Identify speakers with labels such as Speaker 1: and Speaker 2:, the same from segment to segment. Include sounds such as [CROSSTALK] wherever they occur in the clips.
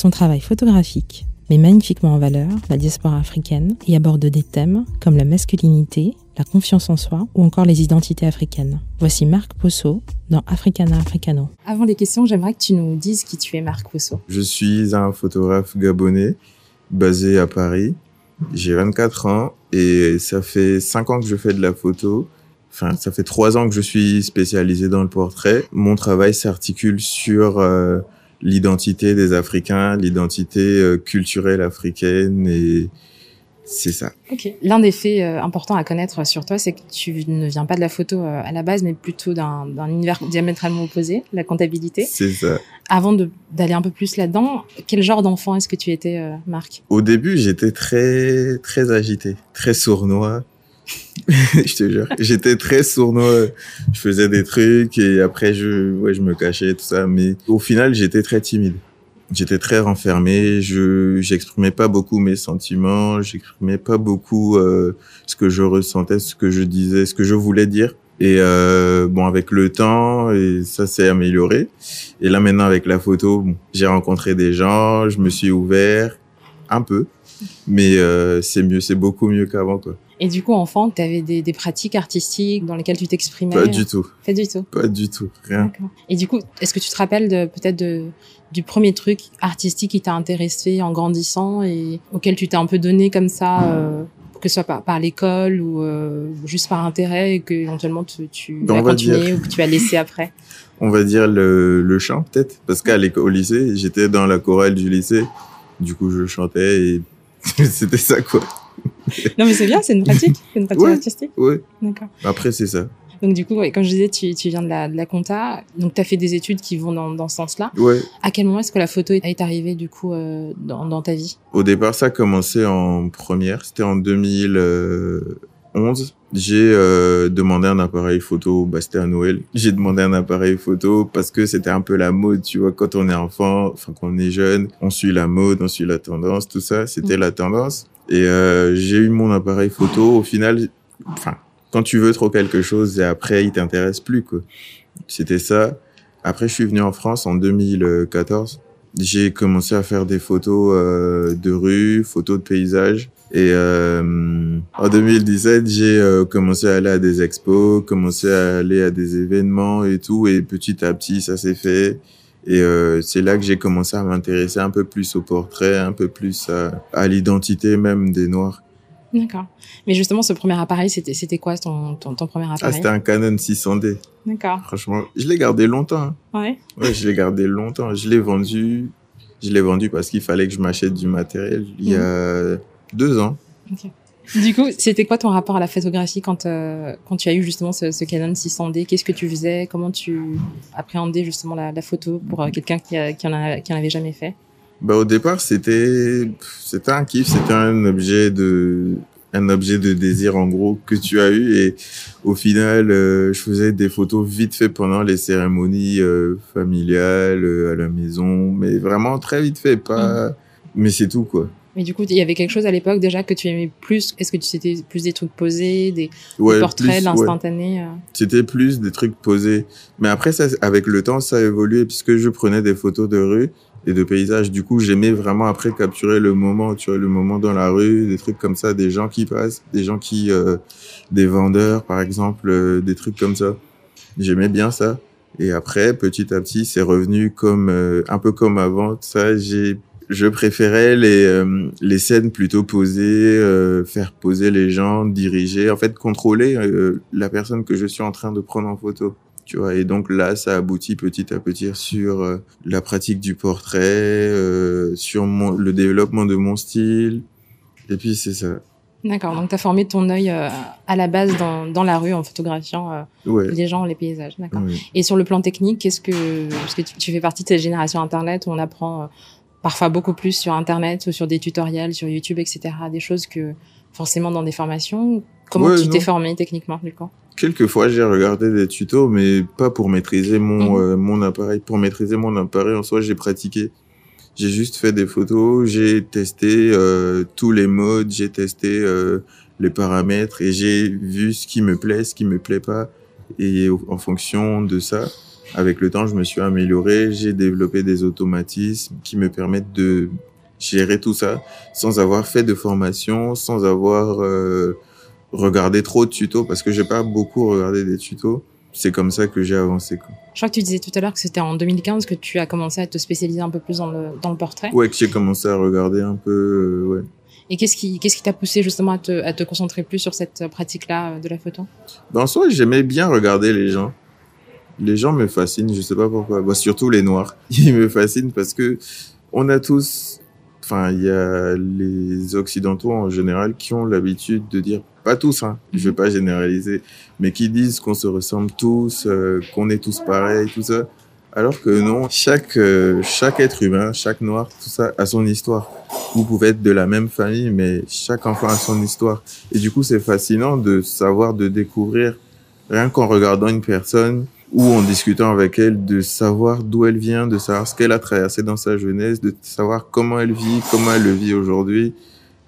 Speaker 1: Son travail photographique met magnifiquement en valeur la diaspora africaine et aborde des thèmes comme la masculinité, la confiance en soi ou encore les identités africaines. Voici Marc Posso dans Africana Africano. Avant les questions, j'aimerais que tu nous dises qui tu es, Marc Posso.
Speaker 2: Je suis un photographe gabonais basé à Paris. J'ai 24 ans et ça fait 5 ans que je fais de la photo. Enfin, ça fait 3 ans que je suis spécialisé dans le portrait. Mon travail s'articule sur euh, l'identité des Africains, l'identité euh, culturelle africaine et c'est ça.
Speaker 1: Ok. L'un des faits euh, importants à connaître sur toi, c'est que tu ne viens pas de la photo euh, à la base, mais plutôt d'un univers diamétralement opposé, la comptabilité.
Speaker 2: C'est ça.
Speaker 1: Avant d'aller un peu plus là-dedans, quel genre d'enfant est-ce que tu étais, Marc?
Speaker 2: Au début, j'étais très très agité, très sournois. [LAUGHS] je te jure, j'étais très sournois. Je faisais des trucs et après je, ouais, je me cachais tout ça. Mais au final, j'étais très timide j'étais très renfermé, je j'exprimais pas beaucoup mes sentiments, j'exprimais pas beaucoup euh, ce que je ressentais, ce que je disais, ce que je voulais dire. Et euh, bon, avec le temps, et ça s'est amélioré. Et là maintenant, avec la photo, j'ai rencontré des gens, je me suis ouvert un peu, mais euh, c'est mieux, c'est beaucoup mieux qu'avant, quoi.
Speaker 1: Et du coup, enfant, tu avais des, des, pratiques artistiques dans lesquelles tu t'exprimais
Speaker 2: Pas du tout.
Speaker 1: Pas du tout.
Speaker 2: Pas du tout, rien.
Speaker 1: Et du coup, est-ce que tu te rappelles de peut-être de du premier truc artistique qui t'a intéressé en grandissant et auquel tu t'es un peu donné comme ça, euh, que ce soit par, par l'école ou euh, juste par intérêt et que éventuellement tu, tu ben, as continué ou que tu as laissé après? [LAUGHS]
Speaker 2: On va dire le, le chant peut-être, parce qu'à l'école, au lycée, j'étais dans la chorale du lycée, du coup je chantais et [LAUGHS] c'était ça quoi. [LAUGHS]
Speaker 1: non mais c'est bien, c'est une pratique, c'est une pratique artistique.
Speaker 2: Oui. D'accord. Après c'est ça.
Speaker 1: Donc du coup, ouais, comme je disais, tu, tu viens de la, de la compta, donc tu as fait des études qui vont dans, dans ce sens-là.
Speaker 2: Ouais.
Speaker 1: À quel moment est-ce que la photo est arrivée du coup euh, dans, dans, ta vie?
Speaker 2: Au départ, ça a commencé en première, c'était en 2011. J'ai euh, demandé un appareil photo, bah, c'était à Noël. J'ai demandé un appareil photo parce que c'était un peu la mode, tu vois, quand on est enfant, enfin quand on est jeune, on suit la mode, on suit la tendance, tout ça, c'était mm. la tendance. Et euh, j'ai eu mon appareil photo. Au final, enfin, quand tu veux trop quelque chose et après il t'intéresse plus quoi. C'était ça. Après je suis venu en France en 2014. J'ai commencé à faire des photos euh, de rue, photos de paysages. Et euh, en 2017, j'ai euh, commencé à aller à des expos, commencé à aller à des événements et tout. Et petit à petit, ça s'est fait. Et euh, c'est là que j'ai commencé à m'intéresser un peu plus au portrait, un peu plus à, à l'identité même des Noirs.
Speaker 1: D'accord. Mais justement, ce premier appareil, c'était c'était quoi ton, ton, ton, premier ah, appareil?
Speaker 2: Ah, c'était un Canon 600D.
Speaker 1: D'accord.
Speaker 2: Franchement, je l'ai gardé longtemps. Hein.
Speaker 1: Ouais.
Speaker 2: Ouais, je l'ai gardé longtemps. Je l'ai vendu. Je l'ai vendu parce qu'il fallait que je m'achète du matériel il y a. deux ans.
Speaker 1: Du coup, c'était quoi ton rapport à la photographie quand euh, quand tu as eu justement ce, ce Canon 600D Qu'est-ce que tu faisais? Comment tu appréhendais justement la, la photo pour euh, quelqu'un qui, qui en a, qui en avait jamais fait?
Speaker 2: Bah au départ c'était c'était un kiff, c'était un objet de un objet de désir en gros que tu as eu et au final euh, je faisais des photos vite fait pendant les cérémonies euh, familiales euh, à la maison mais vraiment très vite fait pas mmh. mais c'est tout quoi.
Speaker 1: Mais du coup, il y avait quelque chose à l'époque déjà que tu aimais plus? Est-ce que tu c'était plus des trucs posés, des, ouais, des portraits, l'instantané ouais.
Speaker 2: C'était plus des trucs posés. Mais après, ça, avec le temps, ça a évolué puisque je prenais des photos de rue et de paysages. Du coup, j'aimais vraiment après capturer le moment, tu vois, le moment dans la rue, des trucs comme ça, des gens qui passent, des gens qui, euh, des vendeurs, par exemple, euh, des trucs comme ça. J'aimais bien ça. Et après, petit à petit, c'est revenu comme euh, un peu comme avant. Ça, j'ai, je préférais les euh, les scènes plutôt posées, euh, faire poser les gens, diriger, en fait, contrôler la personne que je suis en train de prendre en photo tu vois. Et donc là, ça aboutit petit à petit sur euh, la pratique du portrait, euh, sur mon, le développement de mon style. Et puis c'est ça.
Speaker 1: D'accord, donc tu as formé ton œil euh, à la base dans, dans la rue en photographiant euh,
Speaker 2: ouais.
Speaker 1: les gens, les paysages. D'accord.
Speaker 2: Oui.
Speaker 1: Et sur le plan technique, qu'est-ce que parce que tu, tu, fais partie de cette génération internet où on apprend euh, parfois beaucoup plus sur internet ou sur des tutoriels sur YouTube, etc. Des choses que forcément dans des formations. Comment ouais, tu t'es formé techniquement du coup?
Speaker 2: Quelquefois, j'ai regardé des tutos, mais pas pour maîtriser mon, mmh. euh, mon appareil. Pour maîtriser mon appareil, en soi, j'ai pratiqué. J'ai juste fait des photos, j'ai testé euh, tous les modes, j'ai testé euh, les paramètres et j'ai vu ce qui me plaît, ce qui me plaît pas. Et en fonction de ça, avec le temps, je me suis amélioré, j'ai développé des automatismes qui me permettent de gérer tout ça sans avoir fait de formation, sans avoir euh, regardé trop de tutos, parce que j'ai pas beaucoup regardé des tutos. C'est comme ça que j'ai avancé. Quoi.
Speaker 1: Je crois que tu disais tout à l'heure que c'était en 2015 que tu as commencé à te spécialiser un peu plus dans le, dans le portrait.
Speaker 2: Ouais, que j'ai commencé à regarder un peu, euh, ouais.
Speaker 1: Et qu'est-ce qui qu'est-ce qui t'a poussé justement à te, à te concentrer plus sur cette pratique-là de la photo?
Speaker 2: Dans soi, j'aimais bien regarder les gens. Les gens me fascinent, je sais pas pourquoi. Surtout les noirs. [LAUGHS] Ils me fascinent parce que on a tous, enfin, il y a les occidentaux en général qui ont l'habitude de dire, pas tous, hein, je vais pas généraliser, mais qui disent qu'on se ressemble tous, euh, qu'on est tous pareils, tout ça. Alors que non, chaque euh, chaque être humain, chaque noir, tout ça a son histoire. Vous pouvez être de la même famille, mais chaque enfant a son histoire. Et du coup, c'est fascinant de savoir, de découvrir, rien qu'en regardant une personne ou en discutant avec elle, de savoir d'où elle vient, de savoir ce qu'elle a traversé dans sa jeunesse, de savoir comment elle vit, comment elle le vit aujourd'hui.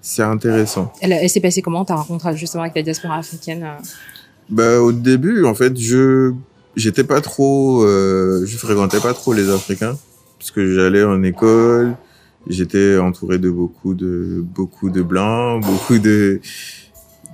Speaker 2: C'est intéressant.
Speaker 1: Elle, elle s'est passée comment ta rencontre justement avec la diaspora africaine euh?
Speaker 2: Bah au début, en fait, je j'étais pas trop, euh, je fréquentais pas trop les Africains puisque j'allais en école, j'étais entouré de beaucoup de beaucoup de blancs, beaucoup de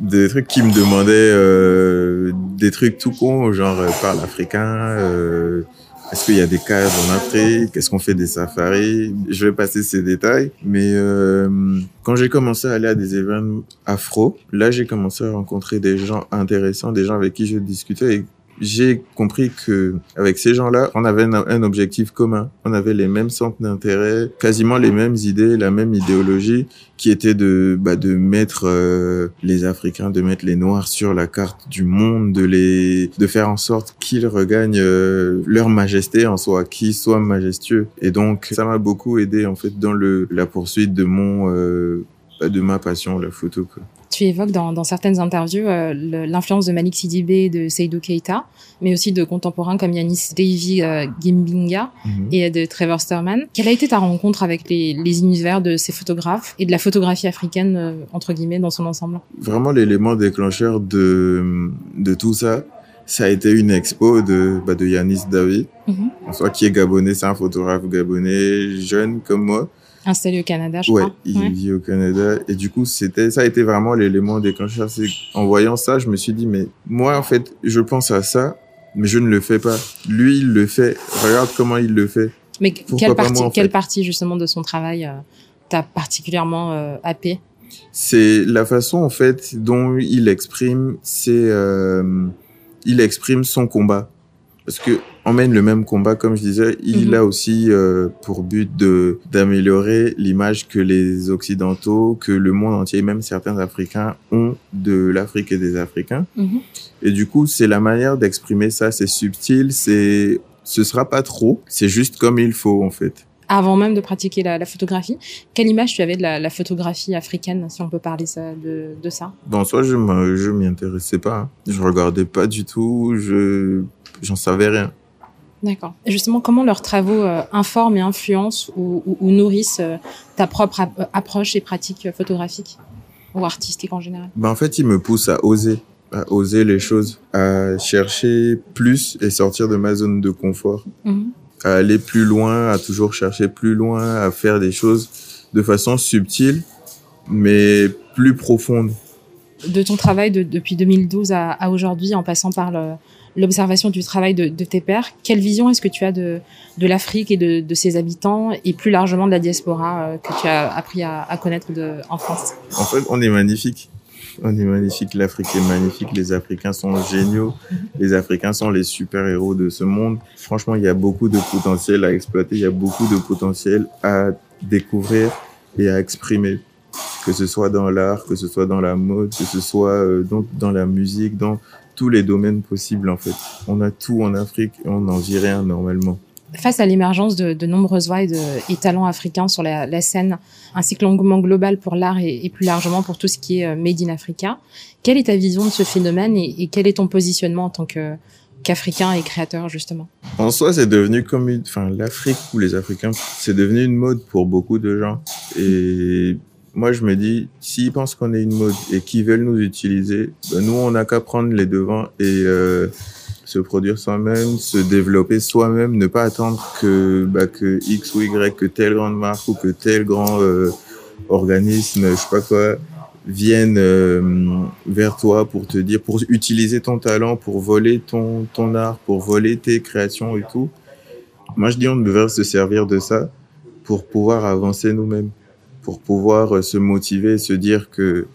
Speaker 2: des trucs qui me demandaient euh, des trucs tout cons, genre euh, parle africain, euh, est-ce qu'il y a des cases en Afrique, est-ce qu'on fait des safaris, je vais passer ces détails. Mais euh, quand j'ai commencé à aller à des événements afro, là j'ai commencé à rencontrer des gens intéressants, des gens avec qui je discutais j'ai compris que avec ces gens-là, on avait un, objectif commun. On avait les mêmes centres d'intérêt, quasiment les mêmes idées, la même idéologie, qui était de bah, de mettre euh, les Africains, de mettre les Noirs sur la carte du monde, de les de faire en sorte qu'ils regagnent euh, leur majesté en soi, qu'ils soient majestueux. Et donc ça m'a beaucoup aidé en fait dans le la poursuite de mon euh, bah, de ma passion, la photo. Quoi
Speaker 1: tu évoques dans, dans certaines interviews euh, l'influence de Malik Sidibé et de Seydou Keita, mais aussi de contemporains comme Yanis Davy euh, Gimbinga mm -hmm. et de Trevor Sturman. Quelle a été ta rencontre avec les, les univers de ces photographes et de la photographie africaine, euh, entre guillemets, dans son ensemble?
Speaker 2: Vraiment, l'élément déclencheur de, de tout ça, ça a été une expo de, bah, de Yanis Davy, mm -hmm. soit qui est gabonais, c'est un photographe gabonais, jeune comme moi,
Speaker 1: installé au Canada, je
Speaker 2: ouais,
Speaker 1: crois.
Speaker 2: Il ouais, vit au Canada. Et du coup, c'était, ça a été vraiment l'élément déclencheur. C'est, en voyant ça, je me suis dit, mais moi, en fait, je pense à ça, mais je ne le fais pas. Lui, il le fait. Regarde comment il le fait.
Speaker 1: Mais quelle partie, moi, quelle partie, justement, de son travail euh, t'a particulièrement euh, happé?
Speaker 2: C'est la façon, en fait, dont il exprime c'est euh, il exprime son combat. Parce que on mène le même combat, comme je disais, il mm -hmm. a aussi euh, pour but de d'améliorer l'image que les occidentaux, que le monde entier, même certains Africains ont de l'Afrique et des Africains. Mm -hmm. Et du coup, c'est la manière d'exprimer ça. C'est subtil, c'est ce sera pas trop. C'est juste comme il faut en fait.
Speaker 1: Avant même de pratiquer la, la photographie, quelle image tu avais de la, la, photographie africaine, si on peut parler ça, de, de ça?
Speaker 2: Bon, soit je je m'y intéressais pas, je regardais pas du tout, je j'en savais rien.
Speaker 1: D'accord. Et justement, comment leurs travaux euh, informent et influencent ou, ou, ou nourrissent euh, ta propre ap approche et pratique photographique ou artistique en général?
Speaker 2: Ben, En fait, ils me poussent à oser, à oser les choses, à chercher plus et sortir de ma zone de confort, mm -hmm. à aller plus loin, à toujours chercher plus loin, à faire des choses de façon subtile, mais plus profonde.
Speaker 1: De ton travail de, depuis 2012 à, à aujourd'hui, en passant par le, l'observation du travail de, tes pères. Quelle vision est-ce que tu as de, de l'Afrique et de, ses habitants et plus largement de la diaspora euh, que tu as appris à, à connaître de, en France?
Speaker 2: En fait, on est magnifique. On est magnifique. L'Afrique est magnifique. Les Africains sont géniaux. Les Africains sont les super-héros de ce monde. Franchement, il y a beaucoup de potentiel à exploiter. Il y a beaucoup de potentiel à découvrir et à exprimer. Que ce soit dans l'art, que ce soit dans la mode, que ce soit euh, dans, dans la musique, dans tous les domaines possibles en fait. On a tout en Afrique et on n'en vit rien normalement.
Speaker 1: Face à l'émergence de, de, nombreuses voix et, de, et talents africains sur la, la, scène, ainsi que l'engouement global pour l'art et, et, plus largement pour tout ce qui est euh, Made in Africa, quelle est ta vision de ce phénomène et, et quel est ton positionnement en tant que qu'Africain et créateur justement?
Speaker 2: En soi, c'est devenu comme une, enfin, l'Afrique ou les Africains, c'est devenu une mode pour beaucoup de gens. Et moi, je me dis, s'ils pensent qu'on est une mode et qu'ils veulent nous utiliser, ben nous, on n'a qu'à prendre les devants et euh, se produire soi-même, se développer soi-même, ne pas attendre que bah, que X ou Y, que telle grande marque ou que tel grand euh, organisme, je sais pas quoi, vienne euh, vers toi pour te dire, pour utiliser ton talent, pour voler ton art, pour voler tes créations et tout. Moi, je dis on devrait se servir de ça pour pouvoir avancer nous-mêmes, pour pouvoir euh, se motiver, se dire que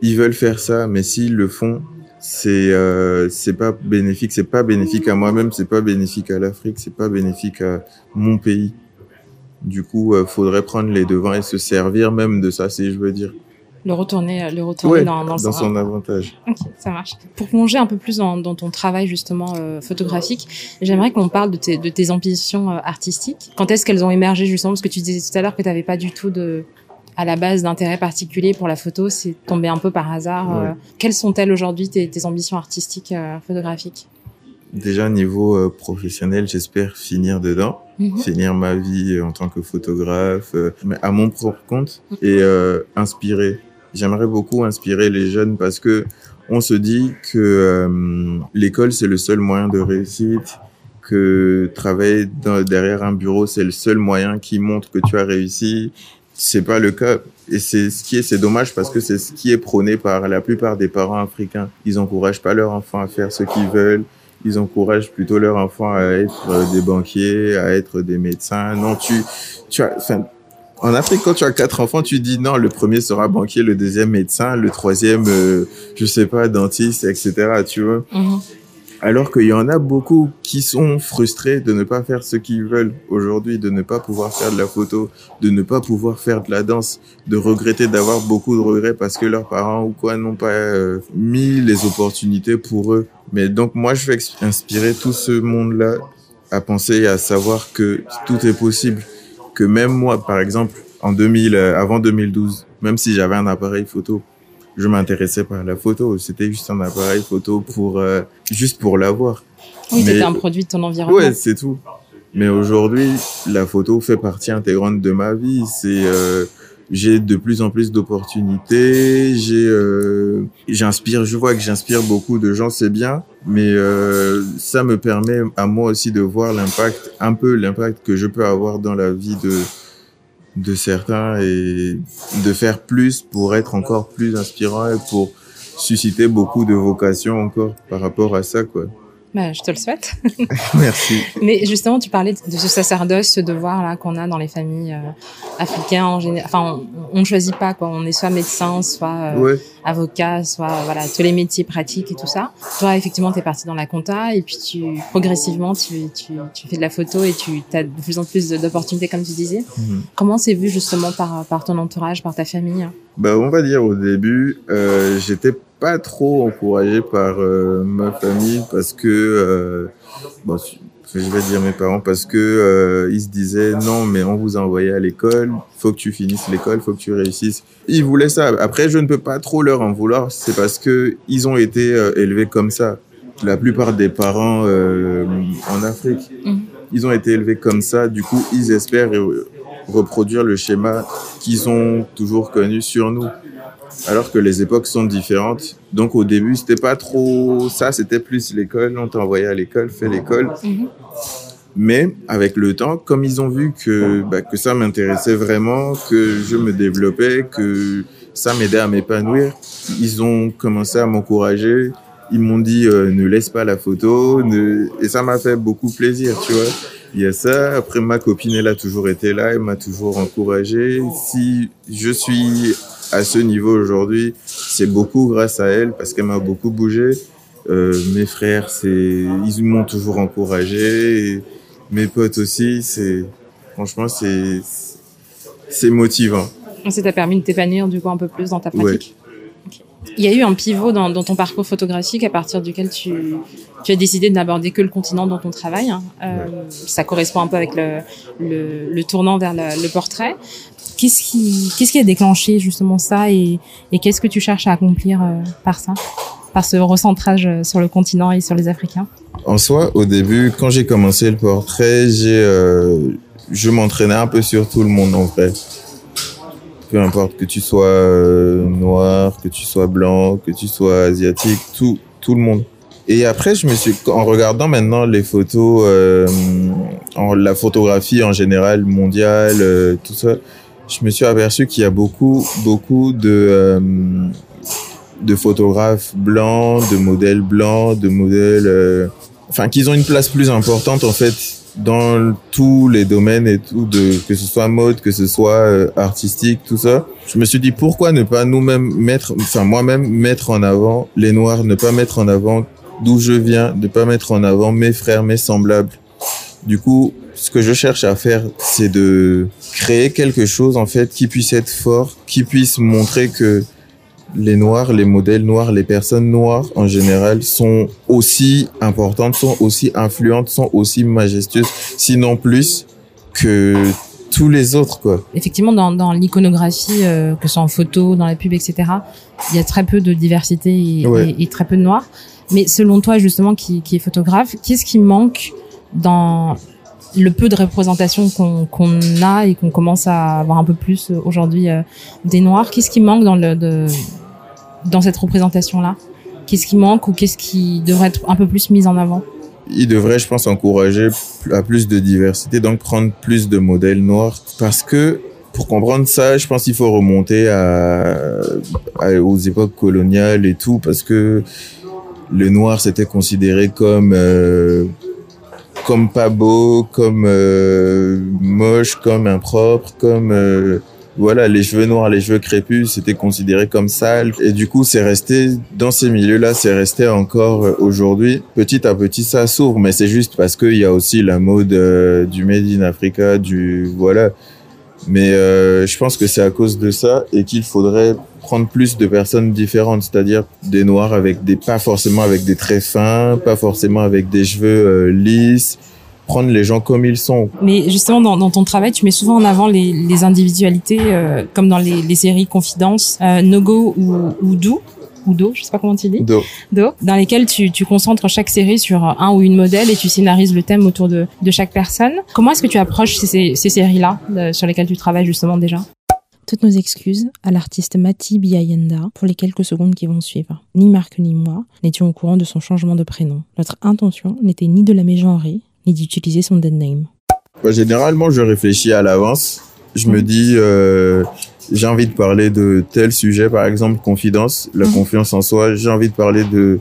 Speaker 2: ils veulent faire ça, mais s'ils le font, c'est euh, c'est pas bénéfique c'est pas bénéfique à moi-même c'est pas bénéfique à l'Afrique c'est pas bénéfique à mon pays. Du coup euh, faudrait prendre les devants et se servir même de ça si je veux dire
Speaker 1: le retourner le retourner
Speaker 2: Ouais,
Speaker 1: dans, dans,
Speaker 2: dans son avantage
Speaker 1: Ok, ça marche. Pour plonger un peu plus dans, dans ton travail justement euh, photographique, j'aimerais qu'on parle de tes, de tes ambitions euh, artistiques. Quand est-ce qu'elles ont émergé justement? Parce que tu disais tout à l'heure que tu n'avais pas du tout de, à la base d'intérêt particulier pour la photo, c'est tombé un peu par hasard.
Speaker 2: Ouais.
Speaker 1: Euh, quelles sont-elles aujourd'hui tes, tes ambitions artistiques euh, photographiques?
Speaker 2: Déjà niveau euh, professionnel j'espère finir dedans
Speaker 1: Mhm.
Speaker 2: finir ma vie en tant que photographe euh, mais à mon propre compte et euh, inspirer j'aimerais beaucoup inspirer les jeunes parce que on se dit que euh, l'école c'est le seul moyen de réussite que travailler derrière un bureau c'est le seul moyen qui montre que tu as réussi. C'est pas le cas et c'est ce qui est c'est dommage parce que c'est ce qui est prôné par la plupart des parents africains. Ils encouragent pas leurs enfants à faire ce qu'ils veulent. Ils encouragent plutôt leurs enfants à être euh, des banquiers à être des médecins. Non tu tu as en Afrique, quand tu as quatre enfants, tu dis non, le premier sera banquier, le deuxième médecin, le troisième, euh, je sais pas, dentiste, etc. Tu vois.
Speaker 1: Mhm.
Speaker 2: Alors qu'il y en a beaucoup qui sont frustrés de ne pas faire ce qu'ils veulent aujourd'hui, de ne pas pouvoir faire de la photo, de ne pas pouvoir faire de la danse, de regretter d'avoir beaucoup de regrets parce que leurs parents ou quoi n'ont pas euh, mis les opportunités pour eux. Mais donc moi, je ex- inspirer tout ce monde-là à penser et à savoir que tout est possible. Que même moi, par exemple, en 2000, euh, avant 2012, même si j'avais un appareil photo, je m'intéressais pas à la photo. C'était juste un appareil photo pour euh, juste pour l'avoir.
Speaker 1: Oui, c'était un produit de ton environnement.
Speaker 2: Ouais, c'est tout. Mais aujourd'hui, la photo fait partie intégrante de ma vie. C'est euh, j'ai de plus en plus d'opportunités. J'ai euh, j'inspire. Je vois que j'inspire beaucoup de gens. C'est bien, mais euh, ça me permet à moi aussi de voir l'impact, un peu l'impact que je peux avoir dans la vie de de certains et de faire plus pour être encore plus inspirant et pour susciter beaucoup de vocations encore par rapport à ça quoi.
Speaker 1: Bah, je te le souhaite. [LAUGHS]
Speaker 2: Merci.
Speaker 1: Mais justement, tu parlais de ce sacerdoce, ce devoir là qu'on a dans les familles euh, africaines en général. Enfin, on, ne choisit pas quoi. On est soit médecin, soit euh,
Speaker 2: Ouais.
Speaker 1: avocat, soit voilà tous les métiers pratiques et tout ça. Toi, effectivement, tu es parti dans la compta et puis tu progressivement tu, tu, tu fais de la photo et tu as de plus en plus d'opportunités comme tu disais.
Speaker 2: Mhm.
Speaker 1: Comment c'est vu justement par par ton entourage, par ta famille
Speaker 2: Bah, on va dire au début, euh, j'étais pas trop encouragé par euh, ma famille parce que, euh, bon, je vais dire mes parents parce que euh, ils se disaient non, mais on vous a envoyé à l'école, faut que tu finisses l'école, faut que tu réussisses. Ils voulaient ça. Après, je ne peux pas trop leur en vouloir, c'est parce que ils ont été élevés comme ça. La plupart des parents en Afrique,
Speaker 1: Mhm.
Speaker 2: ils ont été élevés comme ça. Du coup, ils espèrent reproduire le schéma qu'ils ont toujours connu sur nous. Alors que les époques sont différentes. Donc au début, c'était pas trop ça, c'était plus l'école. On t'envoyait à l'école, fais l'école.
Speaker 1: Mhm.
Speaker 2: Mais avec le temps, comme ils ont vu que, bah, que ça m'intéressait vraiment, que je me développais, que ça m'aidait à m'épanouir, ils ont commencé à m'encourager. Ils m'ont dit euh, ne laisse pas la photo, ne... et ça m'a fait beaucoup plaisir, tu vois. Il y a ça. Après, ma copine, elle a toujours été là, elle m'a toujours encouragé. Si je suis à ce niveau aujourd'hui, c'est beaucoup grâce à elle parce qu'elle m'a beaucoup bougé. Euh, mes frères, c'est, ils m'ont toujours encouragé. Et mes potes aussi, c'est, franchement, c'est, c'est motivant.
Speaker 1: Ça t'a permis de t'épanouir du coup un peu plus dans ta
Speaker 2: Ouais.
Speaker 1: pratique. Ok. Il y a eu un pivot dans, dans ton parcours photographique à partir duquel tu, tu as décidé de n'aborder que le continent dont on travaille. hein. Euh, Ça correspond un peu avec le, le, le tournant vers le, le portrait. Qu'est-ce qui, qu'est-ce qui a déclenché justement ça et, et qu'est-ce que tu cherches à accomplir euh, par ça, par ce recentrage euh, sur le continent et sur les Africains?
Speaker 2: En soi, au début, quand j'ai commencé le portrait, j'ai, euh, je m'entraînais un peu sur tout le monde en vrai. Peu importe que tu sois euh, noir, que tu sois blanc, que tu sois asiatique, tout, tout le monde. Et après, je me suis, en regardant maintenant les photos, euh, en, la photographie en général mondiale, euh, tout ça, je me suis aperçu qu'il y a beaucoup, beaucoup de, euh, de photographes blancs, de modèles blancs, de modèles, euh, enfin, qu'ils ont une place plus importante en fait dans tous les domaines et tout, de que ce soit mode, que ce soit euh, artistique, tout ça. Je me suis dit pourquoi ne pas nous-mêmes mettre, enfin moi-même mettre en avant les noirs, ne pas mettre en avant d'où je viens, ne pas mettre en avant mes frères, mes semblables. Du coup, ce que je cherche à faire, c'est de créer quelque chose en fait qui puisse être fort, qui puisse montrer que les noirs, les modèles noirs, les personnes noires en général sont aussi importantes, sont aussi influentes, sont aussi majestueuses, sinon plus que tous les autres quoi.
Speaker 1: Effectivement, dans, dans l'iconographie, euh, que ce soit en photo, dans la pub, etc., il y a très peu de diversité et,
Speaker 2: Ouais.
Speaker 1: et- et très peu de noirs. Mais selon toi, justement, qui, qui est photographe, qu'est-ce qui manque dans le peu de représentation qu'on a et qu'on commence à avoir un peu plus euh, aujourd'hui euh, des noirs? Qu'est-ce qui manque dans le dans cette représentation-là? Qu'est-ce qui manque ou qu'est-ce qui devrait être un peu plus mis en avant?
Speaker 2: Il devrait, je pense, encourager à plus de diversité, donc prendre plus de modèles noirs. Parce que pour comprendre ça, je pense qu'il faut remonter aux époques coloniales et tout, parce que le noir c'était considéré comme euh, comme pas beau, comme euh, moche, comme impropre, comme euh, voilà, les cheveux noirs, les cheveux crépus, c'était considéré comme sale. Et du coup, c'est resté, dans ces milieux-là, c'est resté encore euh, aujourd'hui. Petit à petit, ça s'ouvre, mais c'est juste parce qu'il y a aussi la mode euh, du Made in Africa, du, voilà. Mais euh, je pense que c'est à cause de ça et qu'il faudrait prendre plus de personnes différentes, c'est-à-dire des noirs avec des, pas forcément avec des traits fins, pas forcément avec des cheveux euh, lisses, prendre les gens comme ils sont.
Speaker 1: Mais justement, dans, dans ton travail, tu mets souvent en avant les, les individualités, euh, comme dans les, les séries Confidence, euh, No Go ou, ou Do, ou Do, je sais pas comment tu dis,
Speaker 2: Donc,
Speaker 1: Do, dans lesquelles tu, tu concentres chaque série sur un ou une modèle et tu scénarises le thème autour de, de chaque personne. Comment est-ce que tu approches ces, ces, ces séries-là, euh, sur lesquelles tu travailles justement déjà? Toutes nos excuses à l'artiste Mati Biayenda pour les quelques secondes qui vont suivre. Ni Marc ni moi n'étions au courant de son changement de prénom. Notre intention n'était ni de la mégenrer, ni d'utiliser son dead name.
Speaker 2: bah, généralement, je réfléchis à l'avance. Je me dis, euh, j'ai envie de parler de tel sujet, par exemple, confidence, la
Speaker 1: Mhm.
Speaker 2: confiance en soi. J'ai envie de parler de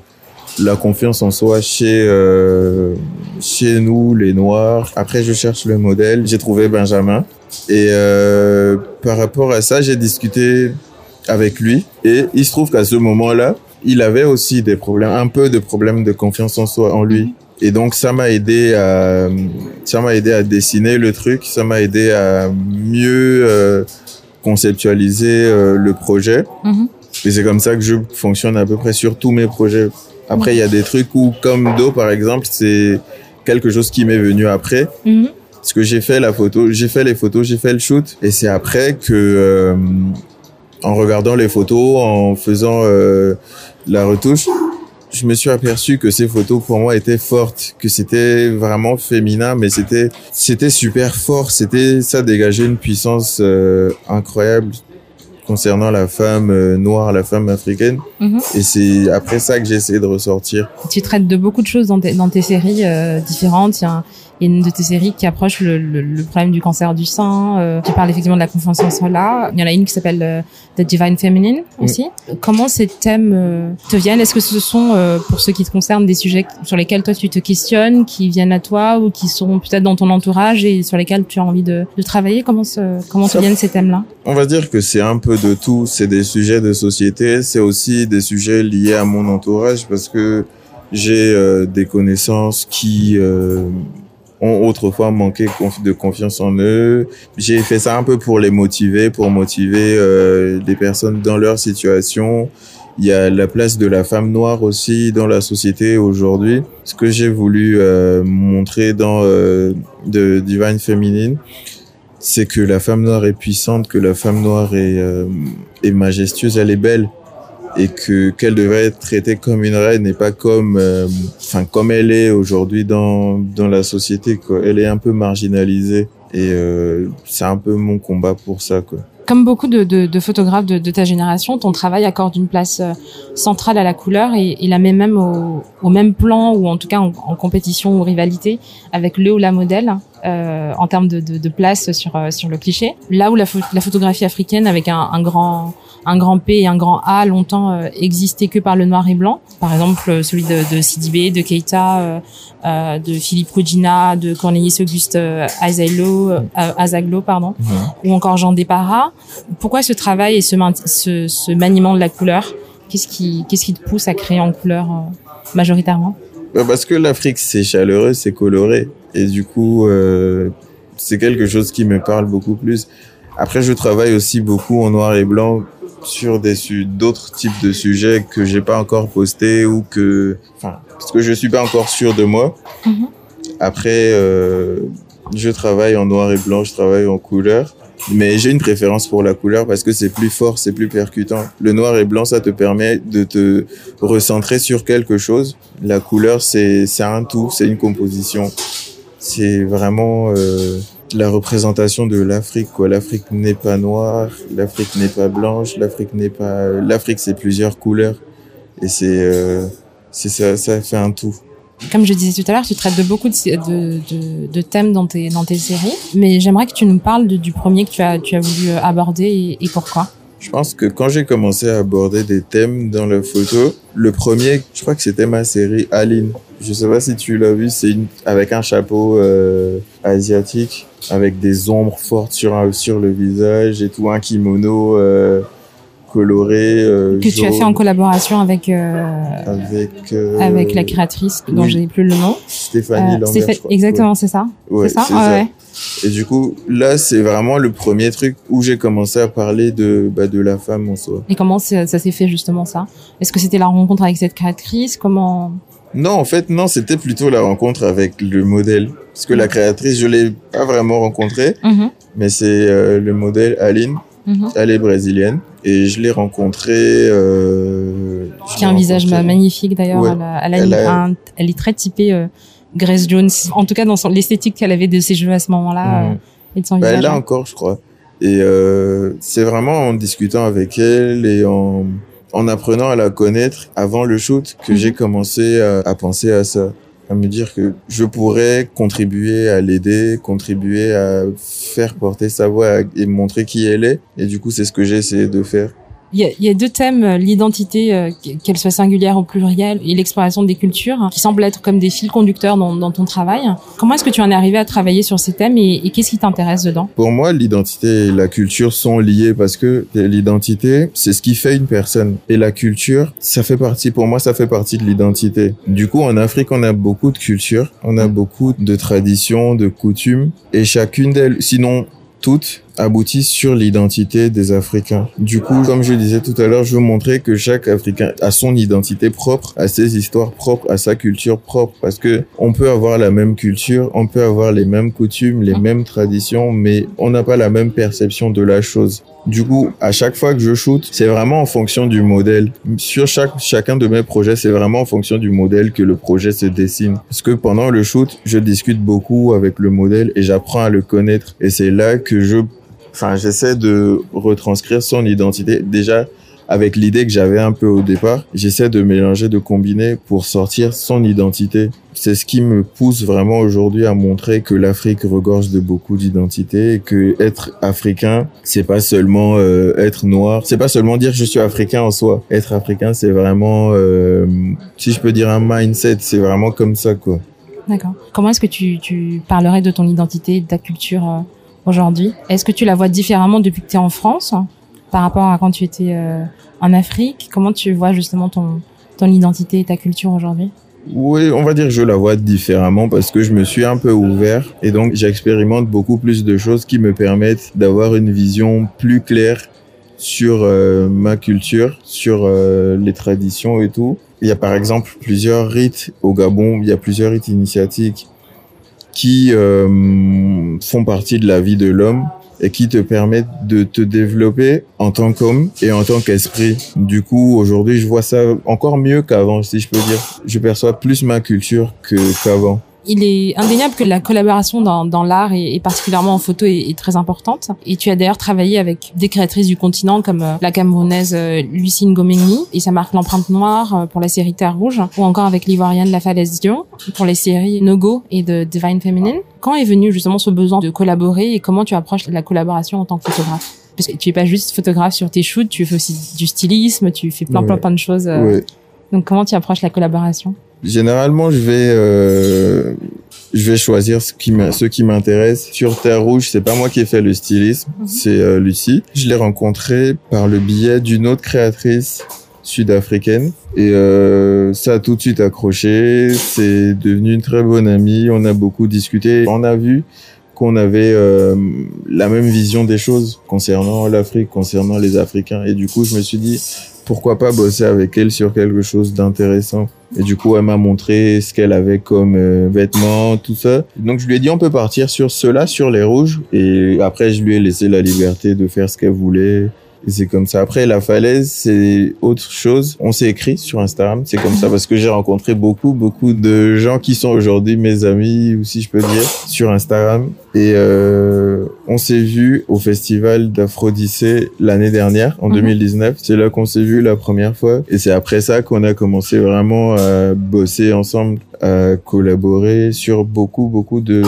Speaker 2: la confiance en soi chez euh, chez nous, les Noirs. Après, je cherche le modèle. J'ai trouvé Benjamin. Et euh, par rapport à ça, j'ai discuté avec lui. Et il se trouve qu'à ce moment-là, il avait aussi des problèmes, un peu de problèmes de confiance en soi, en lui. Et donc, ça m'a aidé à, ça m'a aidé à dessiner le truc. Ça m'a aidé à mieux euh, conceptualiser le projet.
Speaker 1: Mhm.
Speaker 2: Et c'est comme ça que je fonctionne à peu près sur tous mes projets. Après, il y a des trucs où, comme Do, par exemple, c'est quelque chose qui m'est venu après.
Speaker 1: Mhm.
Speaker 2: Parce que j'ai fait la photo, j'ai fait les photos, j'ai fait le shoot. Et c'est après que, euh, en regardant les photos, en faisant euh, la retouche, je me suis aperçu que ces photos pour moi étaient fortes, que c'était vraiment féminin, mais c'était c'était super fort, c'était ça dégageait une puissance euh, incroyable concernant la femme euh, noire, la femme africaine.
Speaker 1: Mhm.
Speaker 2: Et c'est après ça que j'ai essayé de ressortir.
Speaker 1: Tu traites de beaucoup de choses dans tes, dans tes séries euh, différentes. Il y a un- il y a une de tes séries qui approche le, le, le problème du cancer du sein. Euh, tu parles effectivement de la confiance en soi là. Il y en a une qui s'appelle euh, The Divine Feminine aussi. Comment ces thèmes euh, te viennent? Est-ce que ce sont, euh, pour ceux qui te concernent, des sujets sur lesquels toi tu te questionnes, qui viennent à toi ou qui sont peut-être dans ton entourage et sur lesquels tu as envie de, de travailler? Comment, se, comment te viennent ces thèmes-là?
Speaker 2: On va dire que c'est un peu de tout. C'est des sujets de société, c'est aussi des sujets liés à mon entourage parce que j'ai euh, des connaissances qui euh, ont autrefois manqué de confiance en eux. J'ai fait ça un peu pour les motiver, pour motiver euh, des personnes dans leur situation. Il y a la place de la femme noire aussi dans la société aujourd'hui. Ce que j'ai voulu euh, montrer dans euh, de Divine Féminine, c'est que la femme noire est puissante, que la femme noire est, euh, est majestueuse, elle est belle et que qu'elle devrait être traitée comme une reine et pas comme euh, enfin comme elle est aujourd'hui dans dans la société quoi. Elle est un peu marginalisée et euh, c'est un peu mon combat pour ça quoi.
Speaker 1: Comme beaucoup de, de, de photographes de, de, ta génération, ton travail accorde une place euh, centrale à la couleur et, et la met même au, au, même plan ou en tout cas en, compétition ou rivalité avec le ou la modèle euh, en termes de, place sur, euh, sur le cliché. Là où la, la photographie africaine avec un, un, grand un grand P et un grand A longtemps euh, que par le noir et blanc. Par exemple, celui de, de Sidibé, de Keita, euh, euh, de Philippe Kojina, de Cornelis Auguste euh, Azaglo, Azaglo pardon, ou encore Jean Despara. Pourquoi ce travail et ce, ce, ce maniement de la couleur? Qu'est-ce qui, qu'est-ce qui te pousse à créer en couleur majoritairement?
Speaker 2: Bah, Parce que l'Afrique, c'est chaleureux, c'est coloré. Et du coup, euh, c'est quelque chose qui me parle beaucoup plus. Après, je travaille aussi beaucoup en noir et blanc sur des d'autres types de sujets que j'ai pas encore postés ou que, enfin, parce que je suis pas encore sûr de moi. Mm -hmm. Après, euh, je travaille en noir et blanc, je travaille en couleur. Mais j'ai une préférence pour la couleur parce que c'est plus fort, c'est plus percutant. Le noir et blanc, ça te permet de te recentrer sur quelque chose. La couleur, c'est un tout, c'est une composition. C'est vraiment euh, la représentation de l'Afrique. Quoi, l'Afrique n'est pas noire, l'Afrique n'est pas blanche, l'Afrique n'est pas. L'Afrique, c'est plusieurs couleurs et c'est euh, c'est ça, ça fait un tout.
Speaker 1: Comme je disais tout à l'heure, tu traites de beaucoup de, de, de, de, thèmes dans tes, dans tes séries, mais j'aimerais que tu nous parles du premier que tu as, tu as voulu aborder et, et pourquoi.
Speaker 2: Je pense que quand j'ai commencé à aborder des thèmes dans la photo, le premier, je crois que c'était ma série Aline. Je sais pas si tu l'as vu, c'est une avec un chapeau euh, asiatique, avec des ombres fortes sur un, sur le visage et tout, un kimono. Euh, coloré euh,
Speaker 1: que tu as fait en collaboration avec euh,
Speaker 2: avec
Speaker 1: avec la créatrice dont
Speaker 2: oui.
Speaker 1: j'ai plus le nom
Speaker 2: Stéphanie Lambert,
Speaker 1: exactement
Speaker 2: ouais.
Speaker 1: c'est ça?
Speaker 2: Ouais,
Speaker 1: c'est ça,
Speaker 2: ça.
Speaker 1: Ouais.
Speaker 2: et du coup là c'est vraiment le premier truc où j'ai commencé à parler de bah, de la femme en soi
Speaker 1: et comment ça s'est fait justement ça? Est-ce que c'était la rencontre avec cette créatrice? Comment
Speaker 2: non, en fait, non, c'était plutôt la rencontre avec le modèle. Parce que la créatrice, je l'ai pas vraiment rencontrée,
Speaker 1: mm -hmm.
Speaker 2: mais c'est euh, le modèle Aline.
Speaker 1: Mm -hmm.
Speaker 2: Elle est brésilienne et je l'ai rencontrée. Euh,
Speaker 1: qui a un visage magnifique d'ailleurs.
Speaker 2: Ouais.
Speaker 1: Elle, elle, a est très typée euh, Grace Jones. En tout cas, dans l'esthétique qu'elle avait de ses jeux à ce moment-là
Speaker 2: Mhm.
Speaker 1: euh, et de son
Speaker 2: bah,
Speaker 1: visage.
Speaker 2: elle l'a encore, je crois. Et euh, c'est vraiment en discutant avec elle et en, en apprenant à la connaître avant le shoot que
Speaker 1: Mhm.
Speaker 2: j'ai commencé à, à penser à ça à me dire que je pourrais contribuer à l'aider, contribuer à faire porter sa voix et montrer qui elle est. Et du coup, c'est ce que j'ai essayé de faire.
Speaker 1: Il y, a, il y a deux thèmes, euh, l'identité, euh, qu'elle soit singulière ou plurielle, et l'exploration des cultures, qui semblent être comme des fils conducteurs dans, dans ton travail. Comment est-ce que tu en es arrivé à travailler sur ces thèmes et, et qu'est-ce qui t'intéresse dedans?
Speaker 2: Pour moi, l'identité et la culture sont liées parce que l'identité, c'est ce qui fait une personne. Et la culture, ça fait partie, pour moi, ça fait partie de l'identité. Du coup, en Afrique, on a beaucoup de cultures, on a beaucoup de traditions, de coutumes, et chacune d'elles, sinon toutes, aboutissent sur l'identité des Africains. Du coup, comme je disais tout à l'heure, je veux montrer que chaque Africain a son identité propre, a ses histoires propres, a sa culture propre, parce que on peut avoir la même culture, on peut avoir les mêmes coutumes, les mêmes traditions, mais on n'a pas la même perception de la chose. Du coup, à chaque fois que je shoot, c'est vraiment en fonction du modèle. Sur chaque, chacun de mes projets, c'est vraiment en fonction du modèle que le projet se dessine. Parce que pendant le shoot, je discute beaucoup avec le modèle et j'apprends à le connaître. Et c'est là que je, enfin, j'essaie de retranscrire son identité. Déjà, avec l'idée que j'avais un peu au départ, j'essaie de mélanger, de combiner pour sortir son identité. C'est ce qui me pousse vraiment aujourd'hui à montrer que l'Afrique regorge de beaucoup d'identités et que être africain, c'est pas seulement euh, être noir, c'est pas seulement dire je suis africain en soi. Être africain, c'est vraiment, euh, si je peux dire un mindset, c'est vraiment comme ça quoi.
Speaker 1: D'accord. Comment est-ce que tu, tu parlerais de ton identité, de ta culture euh, aujourd'hui. Est-ce que tu la vois différemment depuis que tu es en France par rapport à quand tu étais euh, en Afrique? Comment tu vois justement ton, ton identité et ta culture aujourd'hui?
Speaker 2: Oui, on va dire que je la vois différemment parce que je me suis un peu ouvert et donc j'expérimente beaucoup plus de choses qui me permettent d'avoir une vision plus claire sur euh, ma culture, sur euh, les traditions et tout. Il y a par exemple plusieurs rites au Gabon, il y a plusieurs rites initiatiques qui euh, font partie de la vie de l'homme et qui te permettent de te développer en tant qu'homme et en tant qu'esprit. Du coup, aujourd'hui, je vois ça encore mieux qu'avant, si je peux dire. Je perçois plus ma culture que qu'avant.
Speaker 1: Il est indéniable que la collaboration dans, dans l'art et, particulièrement en photo est, est, très importante. Et tu as d'ailleurs travaillé avec des créatrices du continent comme euh, la Camerounaise euh, Lucine Gomengni et sa marque L'Empreinte Noire euh, pour la série Terre Rouge, ou encore avec l'Ivoirienne La Falaise Dion pour les séries No Go et de Divine Feminine. Quand est venu justement ce besoin de collaborer et comment tu approches la collaboration en tant que photographe? Parce que tu es pas juste photographe sur tes shoots, tu fais aussi du stylisme, tu fais plein plein plein de choses. Donc comment tu approches la collaboration?
Speaker 2: Généralement, je vais euh, je vais choisir ce qui ce qui m'intéresse. Sur Terre Rouge, c'est pas moi qui ai fait le stylisme, mhm. c'est euh, Lucie. Je l'ai rencontrée par le biais d'une autre créatrice sud-africaine et euh, ça a tout de suite accroché. C'est devenu une très bonne amie. On a beaucoup discuté. On a vu qu'on avait euh, la même vision des choses concernant l'Afrique, concernant les Africains. Et du coup, je me suis dit pourquoi pas bosser avec elle sur quelque chose d'intéressant. Et du coup, elle m'a montré ce qu'elle avait comme euh, vêtements, tout ça. Donc, je lui ai dit, on peut partir sur cela, sur les rouges. Et après, je lui ai laissé la liberté de faire ce qu'elle voulait. Et c'est comme ça. Après, la falaise, c'est autre chose. On s'est écrit sur Instagram. C'est comme ça parce que j'ai rencontré beaucoup, beaucoup de gens qui sont aujourd'hui mes amis, ou si je peux dire, sur Instagram. Et euh, on s'est vu au festival d'Aphrodisée l'année dernière, en 2019. Mhm. C'est là qu'on s'est vu la première fois. Et c'est après ça qu'on a commencé vraiment à bosser ensemble, à collaborer sur beaucoup, beaucoup de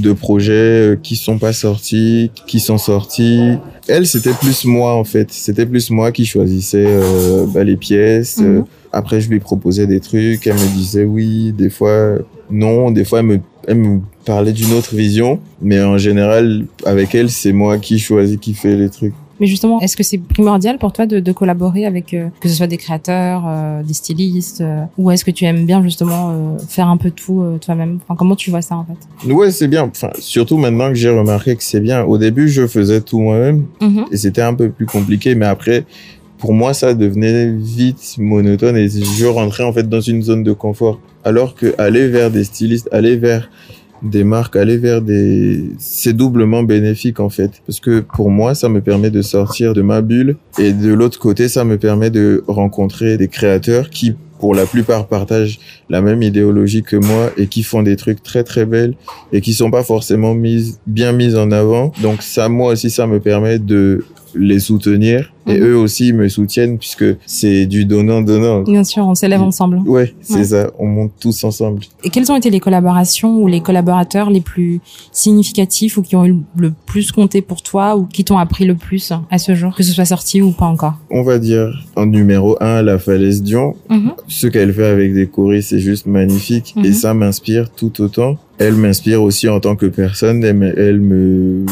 Speaker 2: de projets euh, qui sont pas sortis, qui sont sortis. Elle, c'était plus moi en fait. C'était plus moi qui choisissais euh, bah, les pièces. Mhm. après, je lui proposais des trucs. Elle me disait oui. Des fois, non. Des fois, elle me, elle me parlait d'une autre vision. Mais en général, avec elle, c'est moi qui choisis, qui fait les trucs.
Speaker 1: Mais justement, est-ce que c'est primordial pour toi de, de collaborer avec euh, que ce soit des créateurs, euh, des stylistes, euh, ou est-ce que tu aimes bien justement faire un peu tout toi-même? Enfin, Comment tu vois ça en fait?
Speaker 2: Ouais, c'est bien. Enfin, surtout maintenant que j'ai remarqué que c'est bien. Au début, je faisais tout moi-même mm-hmm. et c'était un peu plus compliqué, mais après, pour moi, ça devenait vite monotone et je rentrais en fait dans une zone de confort. Alors que aller vers des stylistes, aller vers des marques, aller vers des... C'est doublement bénéfique en fait. Parce que pour moi, ça me permet de sortir de ma bulle. Et de l'autre côté, ça me permet de rencontrer des créateurs qui, pour la plupart, partagent la même idéologie que moi et qui font des trucs très très belles et qui sont pas forcément mises, bien mises en avant. Donc ça, moi aussi, ça me permet de les soutenir et mhm. eux aussi me soutiennent puisque c'est du donnant-donnant.
Speaker 1: Bien sûr, on s'élève ensemble.
Speaker 2: Ouais, c'est ça, on monte tous ensemble.
Speaker 1: Et quelles ont été les collaborations ou les collaborateurs les plus significatifs ou qui ont eu le plus compté pour toi ou qui t'ont appris le plus à ce jour, que ce soit sorti ou pas encore?
Speaker 2: On va dire en numéro un, la Falaise Dion. Mhm. Ce qu'elle fait avec des choristes, c'est juste magnifique et mhm. ça m'inspire tout autant. Elle m'inspire aussi en tant que personne, elle me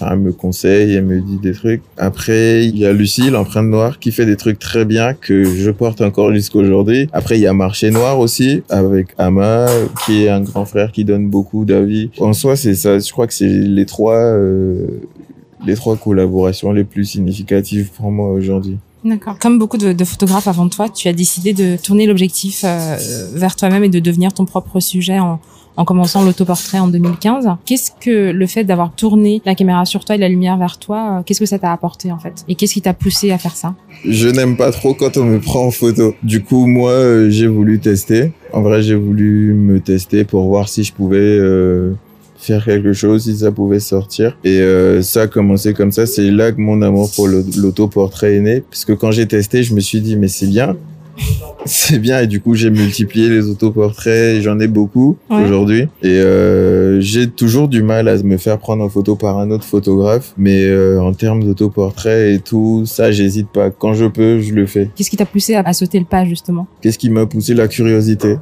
Speaker 2: elle me conseille, elle me dit des trucs. Après, il y a Lucie, l'empreinte noire, qui fait des trucs très bien que je porte encore jusqu'aujourd'hui. Après, il y a Marché Noir aussi, avec Ama, qui est un grand frère qui donne beaucoup d'avis. En soi, c'est ça. Je crois que c'est les trois, euh, les trois collaborations les plus significatives pour moi aujourd'hui.
Speaker 1: D'accord. Comme beaucoup de, de, photographes avant toi, tu as décidé de tourner l'objectif euh, vers toi-même et de devenir ton propre sujet en, en commençant l'autoportrait en 2015. Qu'est-ce que le fait d'avoir tourné la caméra sur toi et la lumière vers toi, euh, qu'est-ce que ça t'a apporté en fait? Et qu'est-ce qui t'a poussé à faire ça?
Speaker 2: Je n'aime pas trop quand on me prend en photo. Du coup, moi, euh, j'ai voulu tester. En vrai, j'ai voulu me tester pour voir si je pouvais euh, faire quelque chose, si ça pouvait sortir. Et ça a commencé comme ça. C'est là que mon amour pour l'autoportrait est né. Parce que quand j'ai testé, je me suis dit, mais c'est bien c'est bien et du coup j'ai multiplié les autoportraits j'en ai beaucoup aujourd'hui. Et euh, j'ai toujours du mal à me faire prendre en photo par un autre photographe mais euh, en termes d'autoportrait et tout ça j'hésite pas. Quand je peux je le fais.
Speaker 1: Qu'est-ce qui t'a poussé à, sauter le pas justement?
Speaker 2: Qu'est-ce qui m'a poussé? La curiosité.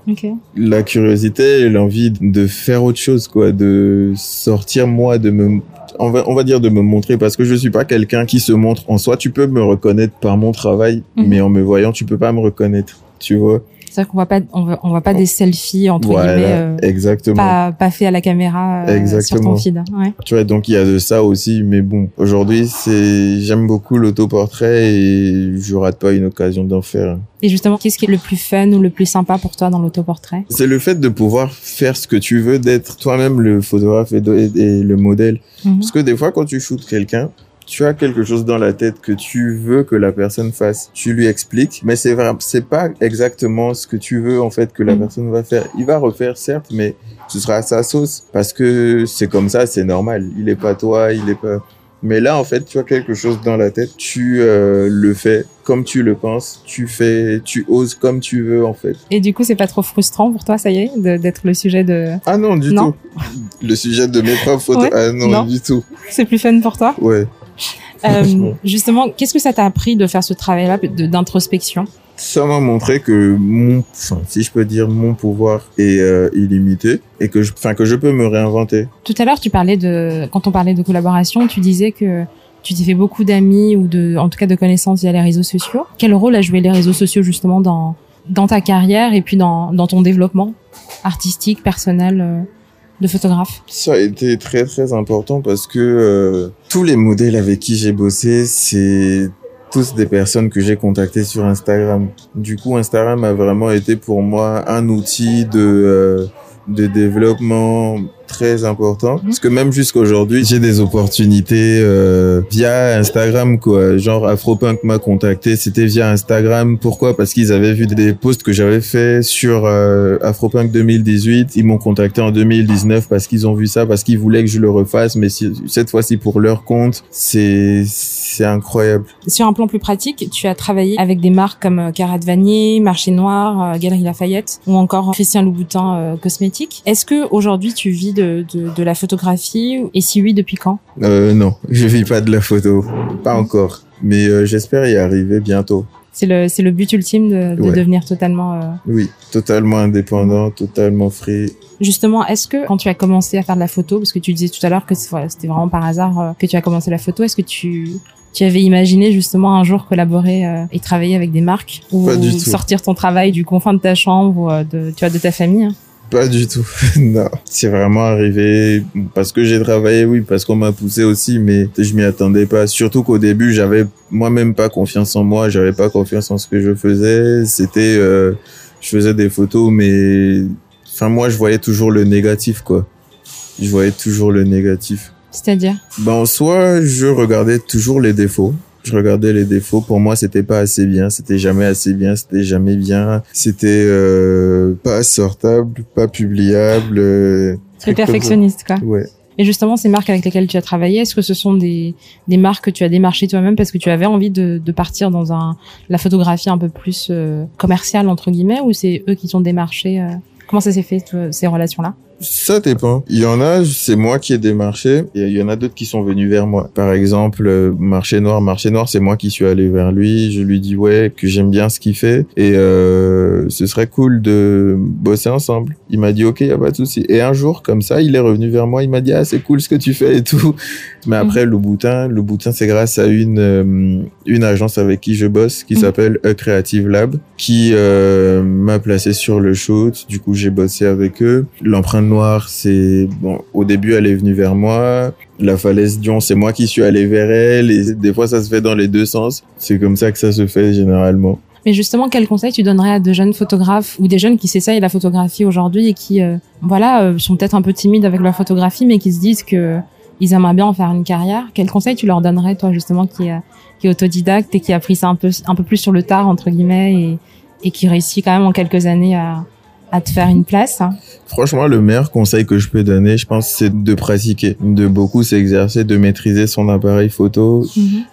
Speaker 2: La curiosité et l'envie de faire autre chose quoi de sortir moi de me on va, on va dire de me montrer parce que je suis pas quelqu'un qui se montre en soi. Tu peux me reconnaître par mon travail, mhm. mais en me voyant, tu peux pas me reconnaître. Tu vois.
Speaker 1: C'est-à-dire qu'on voit pas, on voit, on voit pas des selfies entre guillemets, euh,
Speaker 2: exactement.
Speaker 1: Pas, pas fait à la caméra euh, exactement. sur ton feed. Ouais.
Speaker 2: Tu vois, donc il y a de ça aussi, mais bon, aujourd'hui c'est, j'aime beaucoup l'autoportrait et je rate pas une occasion d'en faire.
Speaker 1: Et justement, qu'est-ce qui est le plus fun ou le plus sympa pour toi dans l'autoportrait?
Speaker 2: C'est le fait de pouvoir faire ce que tu veux, d'être toi-même le photographe et, le modèle. Mhm. Parce que des fois, quand tu shootes quelqu'un, tu as quelque chose dans la tête que tu veux que la personne fasse, tu lui expliques, mais c'est vrai, c'est pas exactement ce que tu veux en fait que la
Speaker 1: Mm.
Speaker 2: personne va faire. Il va refaire certes, mais ce sera à sa sauce parce que c'est comme ça, c'est normal. Il est pas toi, il est pas. Mais là, en fait, tu as quelque chose dans la tête, tu euh, le fais comme tu le penses, tu fais, tu oses comme tu veux en fait.
Speaker 1: Et du coup, c'est pas trop frustrant pour toi, ça y est, d'être le sujet de.
Speaker 2: Ah non, du
Speaker 1: Non.
Speaker 2: tout. Le sujet de mes propres photos,
Speaker 1: Ouais.
Speaker 2: ah non,
Speaker 1: Non.
Speaker 2: du tout.
Speaker 1: C'est plus fun pour toi?
Speaker 2: Ouais.
Speaker 1: Euh, justement, qu'est-ce que ça t'a appris de faire ce travail-là d'introspection?
Speaker 2: Ça m'a montré que mon, enfin, si je peux dire, mon pouvoir est euh, illimité et que je, enfin, que je peux me réinventer.
Speaker 1: Tout à l'heure, tu parlais de, quand on parlait de collaboration, tu disais que tu t'es fait beaucoup d'amis ou de, en tout cas de connaissances via les réseaux sociaux. Quel rôle a joué les réseaux sociaux justement dans, dans ta carrière et puis dans, dans ton développement artistique, personnel euh, de photographe
Speaker 2: Ça a été très très important parce que euh, tous les modèles avec qui j'ai bossé, c'est tous des personnes que j'ai contactées sur Instagram. Du coup, Instagram a vraiment été pour moi un outil de euh, de développement très important. Parce que même jusqu'aujourd'hui j'ai des opportunités euh, via Instagram quoi. Genre Afropunk m'a contacté. C'était via Instagram. Pourquoi? Parce qu'ils avaient vu des posts que j'avais fait sur euh, Afropunk 2018 ils m'ont contacté en 2019 parce qu'ils ont vu ça parce qu'ils voulaient que je le refasse. Mais si, cette fois-ci pour leur compte c'est c'est incroyable.
Speaker 1: Sur un plan plus pratique, tu as travaillé avec des marques comme euh, Carat Vanier, Marché Noir, euh, Galerie Lafayette ou encore Christian Louboutin euh, Cosmétiques. Est-ce que aujourd'hui tu vis de, de, de la photographie et si oui, depuis quand
Speaker 2: euh, non [LAUGHS] je vis pas de la photo pas encore mais euh, j'espère y arriver bientôt
Speaker 1: C'est le, c'est le but ultime de, de
Speaker 2: Ouais.
Speaker 1: devenir totalement. euh,
Speaker 2: oui totalement indépendant totalement free
Speaker 1: Justement, est-ce que quand tu as commencé à faire de la photo, parce que tu disais tout à l'heure que c'était vraiment par hasard euh, que tu as commencé la photo, est-ce que tu tu avais imaginé justement un jour collaborer euh, et travailler avec des marques ou sortir ton travail du confin de ta chambre ou de tu vois de ta famille hein
Speaker 2: Pas du tout. [LAUGHS] non. C'est vraiment arrivé parce que j'ai travaillé, oui, parce qu'on m'a poussé aussi, mais je m'y attendais pas. Surtout qu'au début, j'avais moi-même pas confiance en moi, j'avais pas confiance en ce que je faisais. C'était, euh, je faisais des photos, mais, enfin, moi, je voyais toujours le négatif, quoi. Je voyais toujours le négatif.
Speaker 1: C'est-à-dire?
Speaker 2: Ben, en soi, je regardais toujours les défauts. Je regardais les défauts. Pour moi, c'était pas assez bien. C'était jamais assez bien. C'était jamais bien. C'était euh, pas sortable, pas publiable. euh,
Speaker 1: très perfectionniste quoi.
Speaker 2: Ouais.
Speaker 1: Et justement, ces marques avec lesquelles tu as travaillé, est-ce que ce sont des, des marques que tu as démarchées toi-même parce que tu avais envie de, de partir dans un, la photographie un peu plus euh, commerciale, entre guillemets, ou c'est eux qui t'ont démarché euh, Comment ça s'est fait, ces relations-là?
Speaker 2: Ça dépend. Il y en a, c'est moi qui ai démarché, et il y en a d'autres qui sont venus vers moi. Par exemple, euh, Marché Noir. Marché Noir, c'est moi qui suis allé vers lui. Je lui dis ouais que j'aime bien ce qu'il fait et euh, ce serait cool de bosser ensemble. Il m'a dit ok, y a pas de souci. Et un jour, comme ça, il est revenu vers moi. Il m'a dit ah c'est cool ce que tu fais et tout. [LAUGHS] Mais après, le boutin, le boutin, c'est grâce à une euh, une agence avec qui je bosse qui
Speaker 1: Mhm.
Speaker 2: s'appelle A Creative Lab qui euh, m'a placé sur le shoot. Du coup, j'ai bossé avec eux. L'empreinte noire, c'est bon. Au début, elle est venue vers moi. La falaise Dion, c'est moi qui suis allé vers elle. Et des fois, ça se fait dans les deux sens. C'est comme ça que ça se fait généralement.
Speaker 1: Mais justement, quel conseil tu donnerais à de jeunes photographes ou des jeunes qui s'essayent la photographie aujourd'hui et qui, euh, voilà, euh, sont peut-être un peu timides avec leur photographie, mais qui se disent que ils aimeraient bien en faire une carrière? Quel conseil tu leur donnerais, toi, justement, qui, est- autodidacte et qui a pris ça un peu, un peu plus sur le tard, entre guillemets, et, et qui réussit quand même en quelques années à, à te faire une place
Speaker 2: Franchement, le meilleur conseil que je peux donner, je pense, c'est de pratiquer, de beaucoup s'exercer, de maîtriser son appareil photo,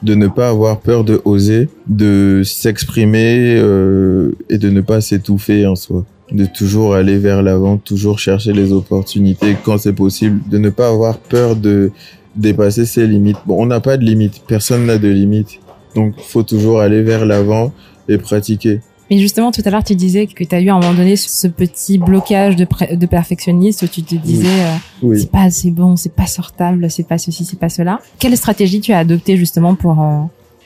Speaker 2: de ne pas avoir peur de oser, de s'exprimer euh, et de ne pas s'étouffer en soi. De toujours aller vers l'avant, toujours chercher les opportunités quand c'est possible, de ne pas avoir peur de dépasser ses limites. Bon, on n'a pas de limites, personne n'a de limites. Donc, faut toujours aller vers l'avant et pratiquer.
Speaker 1: Mais justement, tout à l'heure, tu disais que tu as eu à un moment donné ce petit blocage de, de perfectionniste où tu te disais euh,
Speaker 2: Oui.
Speaker 1: c'est pas assez bon, c'est pas sortable, c'est pas ceci, c'est pas cela. Quelle stratégie tu as adoptée justement pour euh,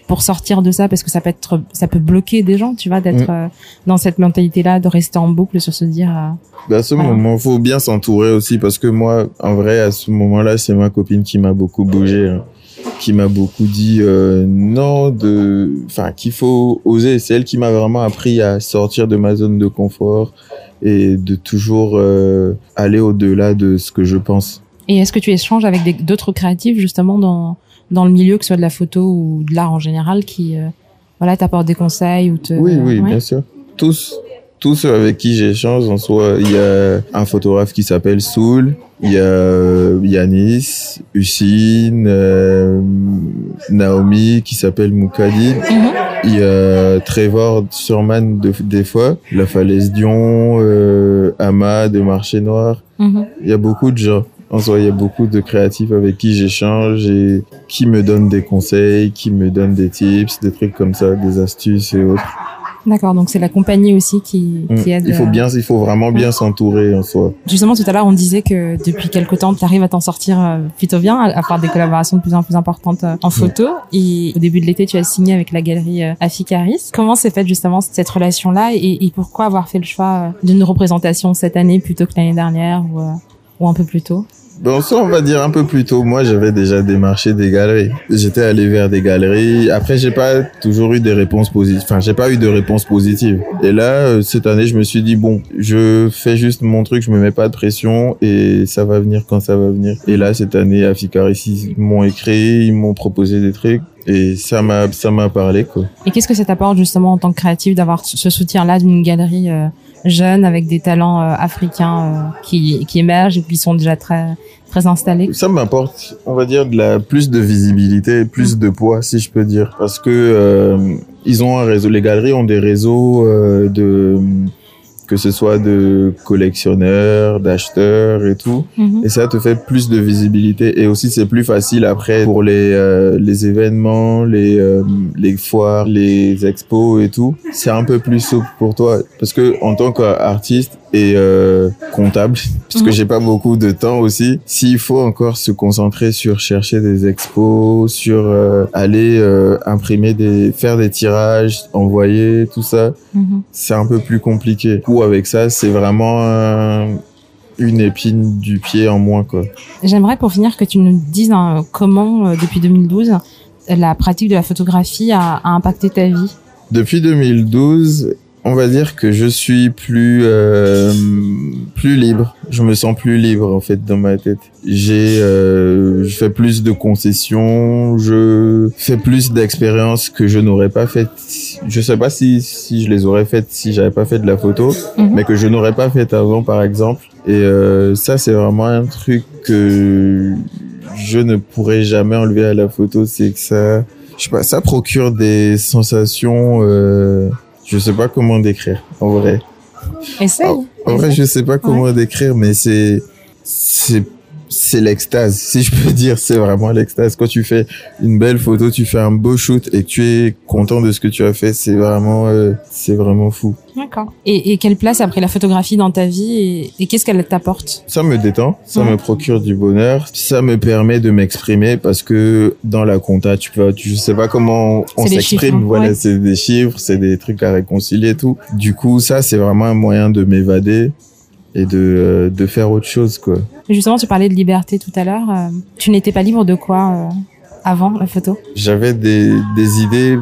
Speaker 1: pour sortir de ça? Parce que ça peut être ça peut bloquer des gens, tu vois, d'être
Speaker 2: Mm.
Speaker 1: euh, dans cette mentalité-là, de rester en boucle sur se dire euh,
Speaker 2: Bah, à ce
Speaker 1: Voilà.
Speaker 2: moment, faut bien s'entourer aussi parce que moi, en vrai, à ce moment-là, c'est ma copine qui m'a beaucoup bougé, hein, qui m'a beaucoup dit euh, non, de, enfin, qu'il faut oser. C'est elle qui m'a vraiment appris à sortir de ma zone de confort et de toujours euh, aller au-delà de ce que je pense.
Speaker 1: et est-ce que tu échanges avec d'autres créatifs justement dans dans le milieu, que ce soit de la photo ou de l'art en général, qui voilà t'apportent des conseils ou te.
Speaker 2: Oui, oui, bien sûr. Tous, tous ceux avec qui j'échange, en soi, il y a un photographe qui s'appelle Soul, il y a euh, Yanis, Hussein, euh, Naomi qui s'appelle Moukadi, mhm. il y a Trevor Surman de, des fois, La Falaise Dion, euh, Ama de Marché Noir. Mhm. Il y a beaucoup de gens. En soi, il y a beaucoup de créatifs avec qui j'échange et qui me donnent des conseils, qui me donnent des tips, des trucs comme ça, des astuces et autres.
Speaker 1: D'accord, donc c'est la compagnie aussi qui, qui mm. aide.
Speaker 2: Il faut bien, il faut vraiment bien s'entourer en soi.
Speaker 1: Justement, tout à l'heure, on disait que depuis quelque temps, tu arrives à t'en sortir euh, plutôt bien, à faire des collaborations de plus en plus importantes euh, en mm. photo. Et au début de l'été, tu as signé avec la galerie euh, Aficaris. Comment s'est faite justement cette relation-là et, et, pourquoi avoir fait le choix d'une représentation cette année plutôt que l'année dernière ou, ou un peu plus tôt?
Speaker 2: Bon, ça, on va dire un peu plus tôt. Moi, j'avais déjà démarché des galeries. J'étais allé vers des galeries. Après, j'ai pas toujours eu des réponses positives. Enfin, j'ai pas eu de réponses positives. Et là, euh, cette année, je me suis dit, bon, je fais juste mon truc, je me mets pas de pression et ça va venir quand ça va venir. Et là, cette année, à ici, ils m'ont écrit, ils m'ont proposé des trucs. Et ça m'a, ça m'a parlé, quoi.
Speaker 1: Et qu'est-ce que ça t'apporte, justement, en tant que créatif, d'avoir ce soutien-là d'une galerie, euh, jeune avec des talents euh, africains qui, qui émergent et qui sont déjà très très installé
Speaker 2: Ça m'apporte, on va dire, de la plus de visibilité, plus de poids, si je peux dire, parce que euh, ils ont un réseau. Les galeries ont des réseaux euh, de que ce soit de collectionneurs, d'acheteurs et tout. Mhm. Et ça te fait plus de visibilité. Et aussi, c'est plus facile après pour les, euh, les événements, les, euh, les foires, les expos et tout. C'est un peu plus souple pour toi. Parce que en tant qu'artiste, et euh, comptable puisque mhm. j'ai pas beaucoup de temps aussi s'il faut encore se concentrer sur chercher des expos sur euh, aller euh, imprimer des faire des tirages envoyer tout ça mhm. c'est un peu plus compliqué ou avec ça c'est vraiment une épine du pied en moins quoi
Speaker 1: j'aimerais pour finir que tu nous dises hein, comment depuis 2012 la pratique de la photographie a, a impacté ta vie?
Speaker 2: Depuis 2012 on va dire que je suis plus euh, plus libre. Je me sens plus libre en fait dans ma tête. J'ai euh, je fais plus de concessions, je fais plus d'expériences que je n'aurais pas faites. Je sais pas si si je les aurais faites si j'avais pas fait de la photo, mhm. mais que je n'aurais pas fait avant par exemple. Et euh, ça c'est vraiment un truc que je ne pourrais jamais enlever à la photo, c'est que ça je sais pas, ça procure des sensations euh, je sais pas comment décrire, en vrai.
Speaker 1: Essaye. En,
Speaker 2: en vrai, je sais pas comment décrire, mais c'est, c'est c'est l'extase, si je peux dire, c'est vraiment l'extase. Quand tu fais une belle photo, tu fais un beau shoot et que tu es content de ce que tu as fait, c'est vraiment, euh, c'est vraiment fou.
Speaker 1: D'accord. Et, et, quelle place a pris la photographie dans ta vie et, et qu'est-ce qu'elle t'apporte?
Speaker 2: Ça me détend, ça me procure du bonheur, ça me permet de m'exprimer parce que dans la compta, tu peux, tu sais pas comment on s'exprime. Hein. Voilà, c'est des chiffres, c'est des trucs à réconcilier et tout. Du coup, ça, c'est vraiment un moyen de m'évader et de, euh, de faire autre chose, quoi.
Speaker 1: Justement, tu parlais de liberté tout à l'heure. Euh, tu n'étais pas libre de quoi euh, avant la photo?
Speaker 2: J'avais des, des idées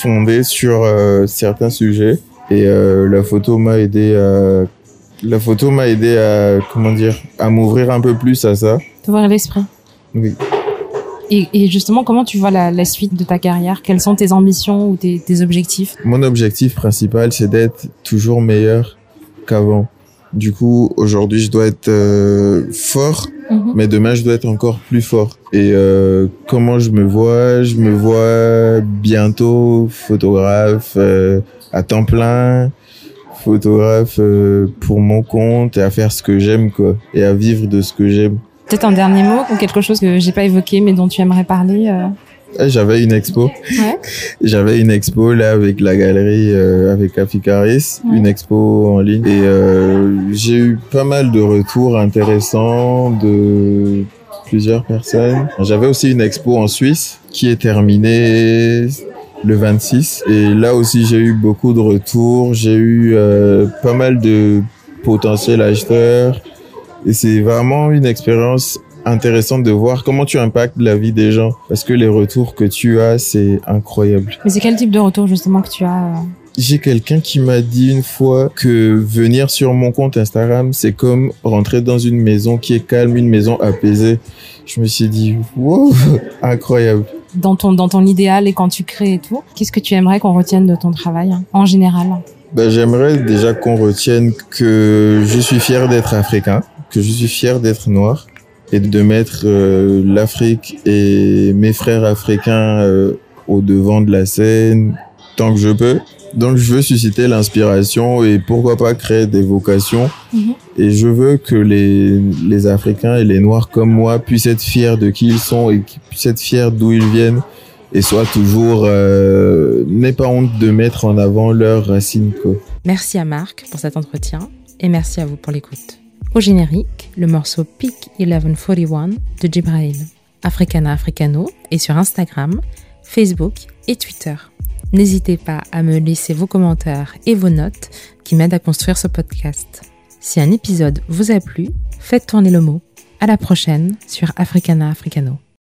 Speaker 2: fondées sur certains sujets et la photo m'a aidé à la photo m'a aidé à comment dire à m'ouvrir un peu plus à ça.
Speaker 1: T'ouvrir l'esprit.
Speaker 2: Oui.
Speaker 1: Et, et, justement, comment tu vois la, la, suite de ta carrière? Quelles sont tes ambitions ou tes, tes objectifs?
Speaker 2: Mon objectif principal, c'est d'être toujours meilleur qu'avant. Du coup, aujourd'hui, je dois être euh, fort, mhm. mais demain, je dois être encore plus fort. Et euh, comment je me vois? Je me vois bientôt photographe euh, à temps plein, photographe pour mon compte et à faire ce que j'aime, quoi, et à vivre de ce que j'aime.
Speaker 1: Peut-être un dernier mot ou quelque chose que j'ai pas évoqué, mais dont tu aimerais parler
Speaker 2: eh, j'avais une expo. Ouais. J'avais une expo là avec la galerie euh, avec Aficaris, une expo en ligne et euh, j'ai eu pas mal de retours intéressants de plusieurs personnes. J'avais aussi une expo en Suisse qui est terminée le 26 et là aussi j'ai eu beaucoup de retours, j'ai eu euh, pas mal de potentiels acheteurs et c'est vraiment une expérience intéressant de voir comment tu impactes la vie des gens parce que les retours que tu as c'est incroyable.
Speaker 1: Mais c'est quel type de retour justement que tu as euh,
Speaker 2: J'ai quelqu'un qui m'a dit une fois que venir sur mon compte Instagram, c'est comme rentrer dans une maison qui est calme, une maison apaisée. Je me suis dit, wow, [LAUGHS] incroyable.
Speaker 1: Dans ton, dans ton idéal et quand tu crées et tout, qu'est-ce que tu aimerais qu'on retienne de ton travail hein, en général?
Speaker 2: Ben, J'aimerais déjà qu'on retienne que je suis fier d'être africain, que je suis fier d'être noir et de mettre euh, l'Afrique et mes frères africains euh, au devant de la scène tant que je peux. Donc je veux susciter l'inspiration et pourquoi pas créer des vocations. Mhm. Et je veux que les, les Africains et les Noirs comme moi puissent être fiers de qui ils sont et puissent être fiers d'où ils viennent et soient toujours euh, n'aient pas honte de mettre en avant leurs racines. Quoi.
Speaker 1: Merci à Marc pour cet entretien et merci à vous pour l'écoute. Au générique, le morceau Peak 1141 de Jibrail. Africana Africano et sur Instagram, Facebook et Twitter. N'hésitez pas à me laisser vos commentaires et vos notes qui m'aident à construire ce podcast. Si un épisode vous a plu, faites tourner le mot. À la prochaine sur Africana Africano.